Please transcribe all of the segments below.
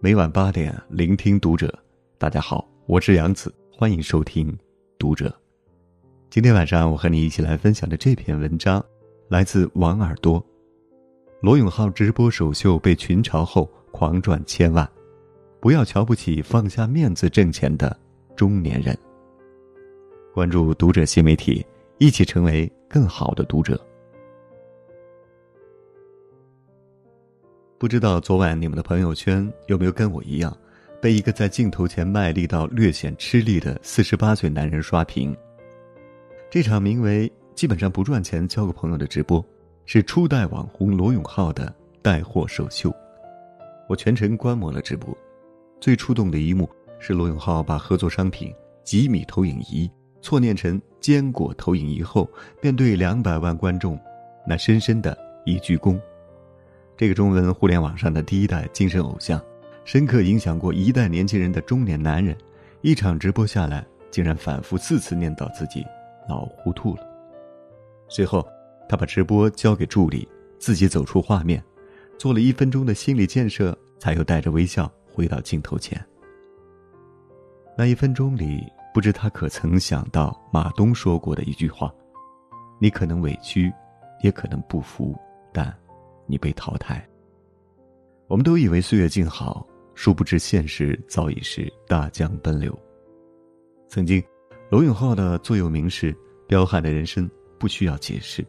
每晚八点，聆听读者。大家好，我是杨子，欢迎收听《读者》。今天晚上，我和你一起来分享的这篇文章，来自王耳朵。罗永浩直播首秀被群嘲后，狂赚千万。不要瞧不起放下面子挣钱的中年人。关注《读者》新媒体，一起成为更好的读者。不知道昨晚你们的朋友圈有没有跟我一样，被一个在镜头前卖力到略显吃力的四十八岁男人刷屏？这场名为“基本上不赚钱交个朋友”的直播，是初代网红罗永浩的带货首秀。我全程观摩了直播，最触动的一幕是罗永浩把合作商品吉米投影仪错念成坚果投影仪后，便对两百万观众那深深的一鞠躬。这个中文互联网上的第一代精神偶像，深刻影响过一代年轻人的中年男人，一场直播下来，竟然反复四次念叨自己老糊涂了。随后，他把直播交给助理，自己走出画面，做了一分钟的心理建设，才又带着微笑回到镜头前。那一分钟里，不知他可曾想到马东说过的一句话：“你可能委屈，也可能不服，但……”你被淘汰。我们都以为岁月静好，殊不知现实早已是大江奔流。曾经，罗永浩的座右铭是：“彪悍的人生不需要解释。”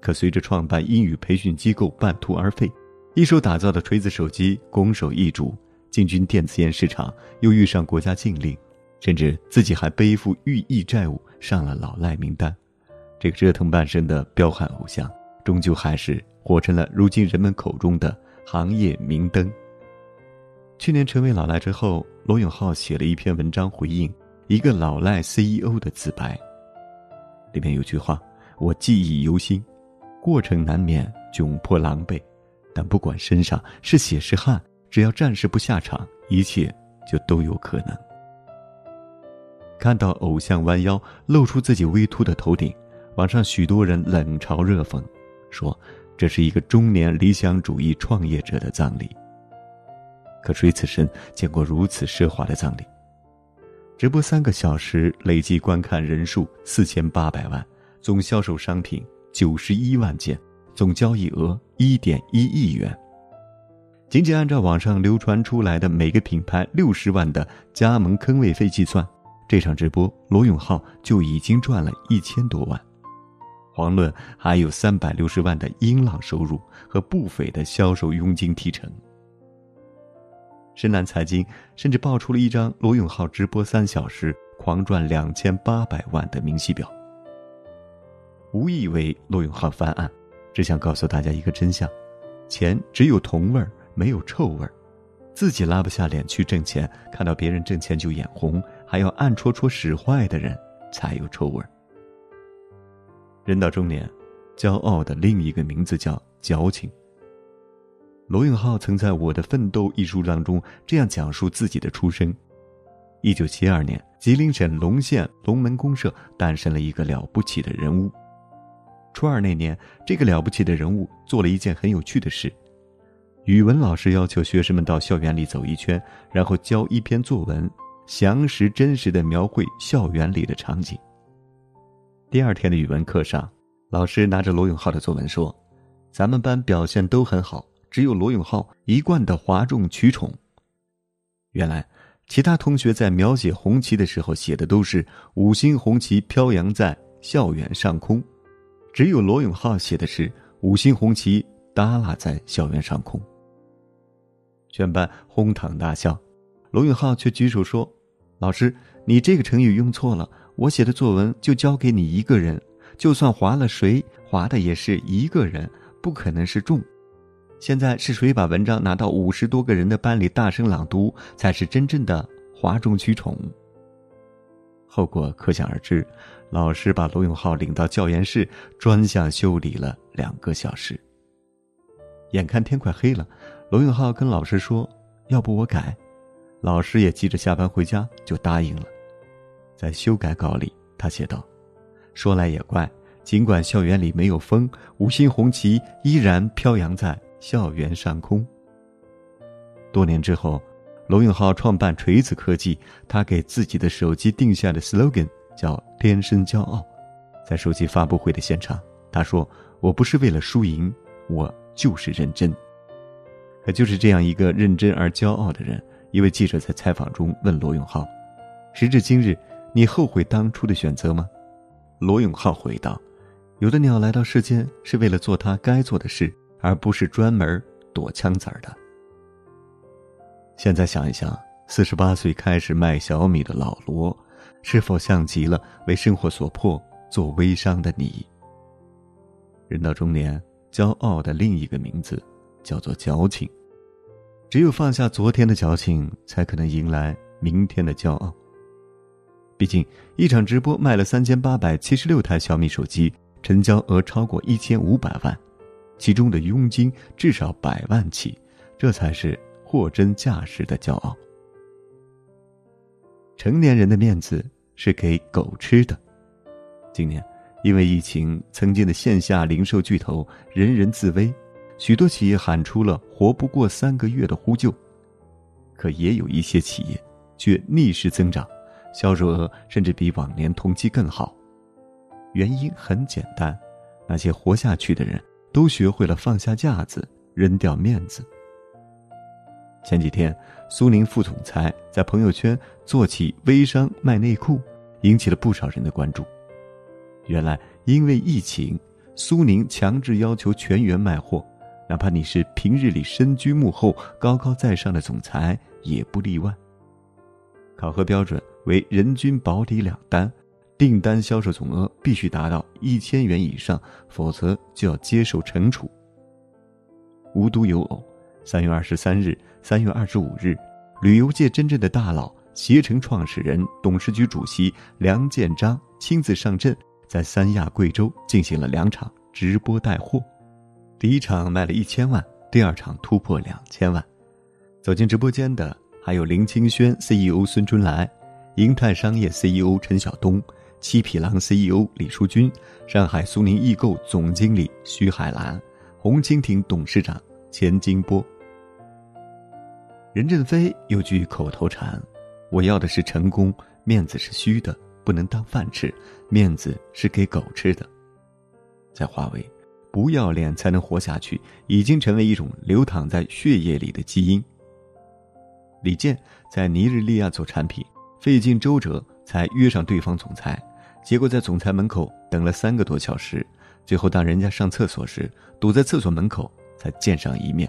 可随着创办英语培训机构半途而废，一手打造的锤子手机拱手易主，进军电子烟市场又遇上国家禁令，甚至自己还背负寓意债务上了老赖名单，这个折腾半生的彪悍偶像，终究还是。活成了如今人们口中的行业明灯。去年成为老赖之后，罗永浩写了一篇文章回应一个老赖 CEO 的自白。里面有句话我记忆犹新：过程难免窘迫狼狈，但不管身上是血是汗，只要暂时不下场，一切就都有可能。看到偶像弯腰露出自己微秃的头顶，网上许多人冷嘲热讽，说。这是一个中年理想主义创业者的葬礼。可谁此生见过如此奢华的葬礼？直播三个小时，累计观看人数四千八百万，总销售商品九十一万件，总交易额一点一亿元。仅仅按照网上流传出来的每个品牌六十万的加盟坑位费计算，这场直播罗永浩就已经赚了一千多万。遑论还有三百六十万的音浪收入和不菲的销售佣金提成。深蓝财经甚至爆出了一张罗永浩直播三小时狂赚两千八百万的明细表。无意为罗永浩翻案，只想告诉大家一个真相：钱只有铜味儿，没有臭味儿。自己拉不下脸去挣钱，看到别人挣钱就眼红，还要暗戳戳使坏的人，才有臭味儿。人到中年，骄傲的另一个名字叫矫情。罗永浩曾在《我的奋斗》一书当中这样讲述自己的出生：一九七二年，吉林省龙县龙门公社诞生了一个了不起的人物。初二那年，这个了不起的人物做了一件很有趣的事：语文老师要求学生们到校园里走一圈，然后交一篇作文，详实真实的描绘校园里的场景。第二天的语文课上，老师拿着罗永浩的作文说：“咱们班表现都很好，只有罗永浩一贯的哗众取宠。”原来，其他同学在描写红旗的时候写的都是“五星红旗飘扬在校园上空”，只有罗永浩写的是“五星红旗耷拉在校园上空”。全班哄堂大笑，罗永浩却举手说：“老师，你这个成语用错了。”我写的作文就交给你一个人，就算划了谁，划的也是一个人，不可能是众。现在是谁把文章拿到五十多个人的班里大声朗读，才是真正的哗众取宠。后果可想而知，老师把罗永浩领到教研室，专项修理了两个小时。眼看天快黑了，罗永浩跟老师说：“要不我改。”老师也急着下班回家，就答应了。在修改稿里，他写道：“说来也怪，尽管校园里没有风，五星红旗依然飘扬在校园上空。”多年之后，罗永浩创办锤子科技，他给自己的手机定下的 slogan 叫“天生骄傲”。在手机发布会的现场，他说：“我不是为了输赢，我就是认真。”可就是这样一个认真而骄傲的人，一位记者在采访中问罗永浩：“时至今日，你后悔当初的选择吗？”罗永浩回道：“有的鸟来到世间是为了做它该做的事，而不是专门躲枪子儿的。”现在想一想，四十八岁开始卖小米的老罗，是否像极了为生活所迫做微商的你？人到中年，骄傲的另一个名字。叫做矫情。只有放下昨天的矫情，才可能迎来明天的骄傲。毕竟，一场直播卖了三千八百七十六台小米手机，成交额超过一千五百万，其中的佣金至少百万起，这才是货真价实的骄傲。成年人的面子是给狗吃的。今年，因为疫情，曾经的线下零售巨头人人自危。许多企业喊出了“活不过三个月”的呼救，可也有一些企业却逆势增长，销售额甚至比往年同期更好。原因很简单，那些活下去的人都学会了放下架子，扔掉面子。前几天，苏宁副总裁在朋友圈做起微商卖内裤，引起了不少人的关注。原来，因为疫情，苏宁强制要求全员卖货。哪怕你是平日里身居幕后、高高在上的总裁，也不例外。考核标准为人均保底两单，订单销售总额必须达到一千元以上，否则就要接受惩处。无独有偶，三月二十三日、三月二十五日，旅游界真正的大佬携程创始人、董事局主席梁建章亲自上阵，在三亚、贵州进行了两场直播带货。第一场卖了一千万，第二场突破两千万。走进直播间的还有林清轩 CEO 孙春来、银泰商业 CEO 陈晓东、七匹狼 CEO 李书军、上海苏宁易购总经理徐海兰、红蜻蜓董事长钱金波。任正非有句口头禅：“我要的是成功，面子是虚的，不能当饭吃，面子是给狗吃的。”在华为。不要脸才能活下去，已经成为一种流淌在血液里的基因。李健在尼日利亚做产品，费尽周折才约上对方总裁，结果在总裁门口等了三个多小时，最后当人家上厕所时，堵在厕所门口才见上一面。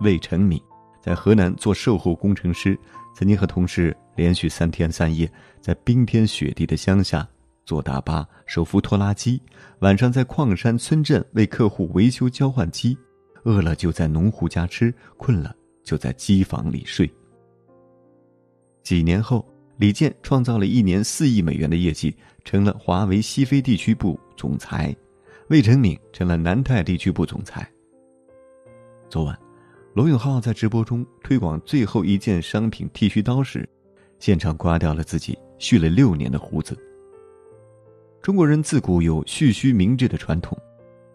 魏成敏在河南做售后工程师，曾经和同事连续三天三夜在冰天雪地的乡下。坐大巴，手扶拖拉机，晚上在矿山村镇为客户维修交换机，饿了就在农户家吃，困了就在机房里睡。几年后，李健创造了一年四亿美元的业绩，成了华为西非地区部总裁；魏成敏成了南泰地区部总裁。昨晚，罗永浩在直播中推广最后一件商品剃须刀时，现场刮掉了自己蓄了六年的胡子。中国人自古有蓄须明志的传统，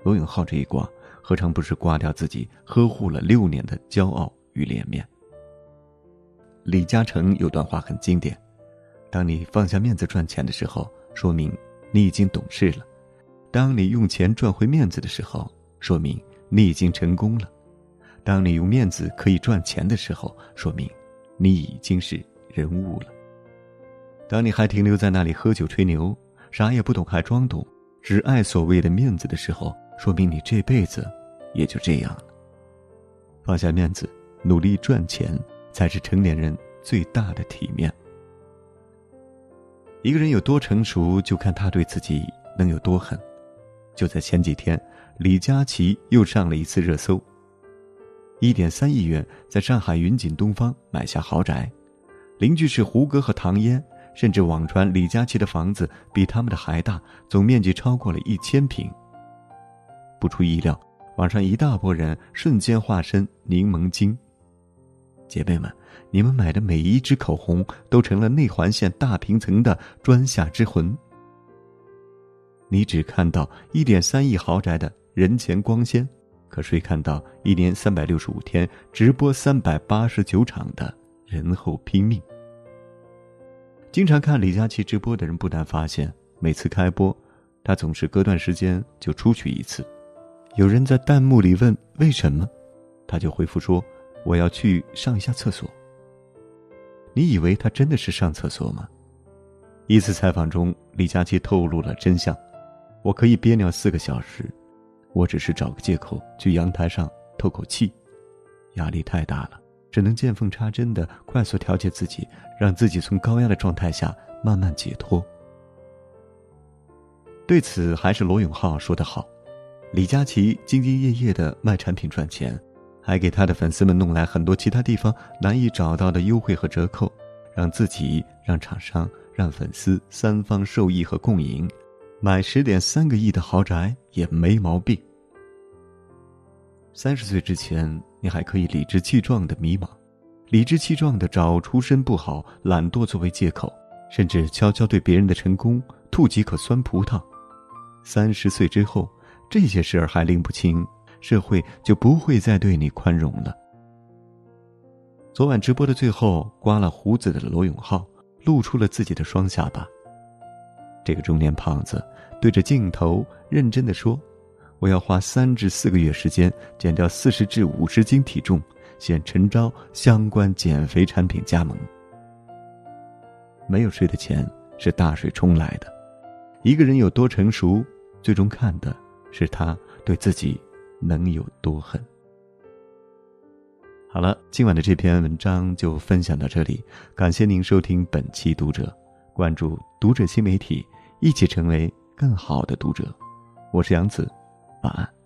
罗永浩这一刮，何尝不是刮掉自己呵护了六年的骄傲与脸面？李嘉诚有段话很经典：当你放下面子赚钱的时候，说明你已经懂事了；当你用钱赚回面子的时候，说明你已经成功了；当你用面子可以赚钱的时候，说明你已经是人物了；当你还停留在那里喝酒吹牛。啥也不懂还装懂，只爱所谓的面子的时候，说明你这辈子也就这样了。放下面子，努力赚钱，才是成年人最大的体面。一个人有多成熟，就看他对自己能有多狠。就在前几天，李佳琦又上了一次热搜。一点三亿元在上海云锦东方买下豪宅，邻居是胡歌和唐嫣。甚至网传李佳琦的房子比他们的还大，总面积超过了一千平。不出意料，网上一大波人瞬间化身柠檬精。姐妹们，你们买的每一支口红都成了内环线大平层的砖下之魂。你只看到一点三亿豪宅的人前光鲜，可谁看到一年三百六十五天直播三百八十九场的人后拼命？经常看李佳琦直播的人不难发现，每次开播，他总是隔段时间就出去一次。有人在弹幕里问为什么，他就回复说：“我要去上一下厕所。”你以为他真的是上厕所吗？一次采访中，李佳琦透露了真相：“我可以憋尿四个小时，我只是找个借口去阳台上透口气，压力太大了，只能见缝插针的快速调节自己，让自己从高压的状态下慢慢解脱。”对此，还是罗永浩说得好：“李佳琦兢兢业业的卖产品赚钱。”还给他的粉丝们弄来很多其他地方难以找到的优惠和折扣，让自己、让厂商、让粉丝三方受益和共赢，买十点三个亿的豪宅也没毛病。三十岁之前，你还可以理直气壮的迷茫，理直气壮的找出身不好、懒惰作为借口，甚至悄悄对别人的成功吐几口酸葡萄。三十岁之后，这些事儿还拎不清。社会就不会再对你宽容了。昨晚直播的最后，刮了胡子的罗永浩露出了自己的双下巴。这个中年胖子对着镜头认真的说：“我要花三至四个月时间减掉四十至五十斤体重，现诚招相关减肥产品加盟。”没有睡的钱是大水冲来的，一个人有多成熟，最终看的是他对自己。能有多狠？好了，今晚的这篇文章就分享到这里，感谢您收听本期读者，关注读者新媒体，一起成为更好的读者。我是杨子，晚安。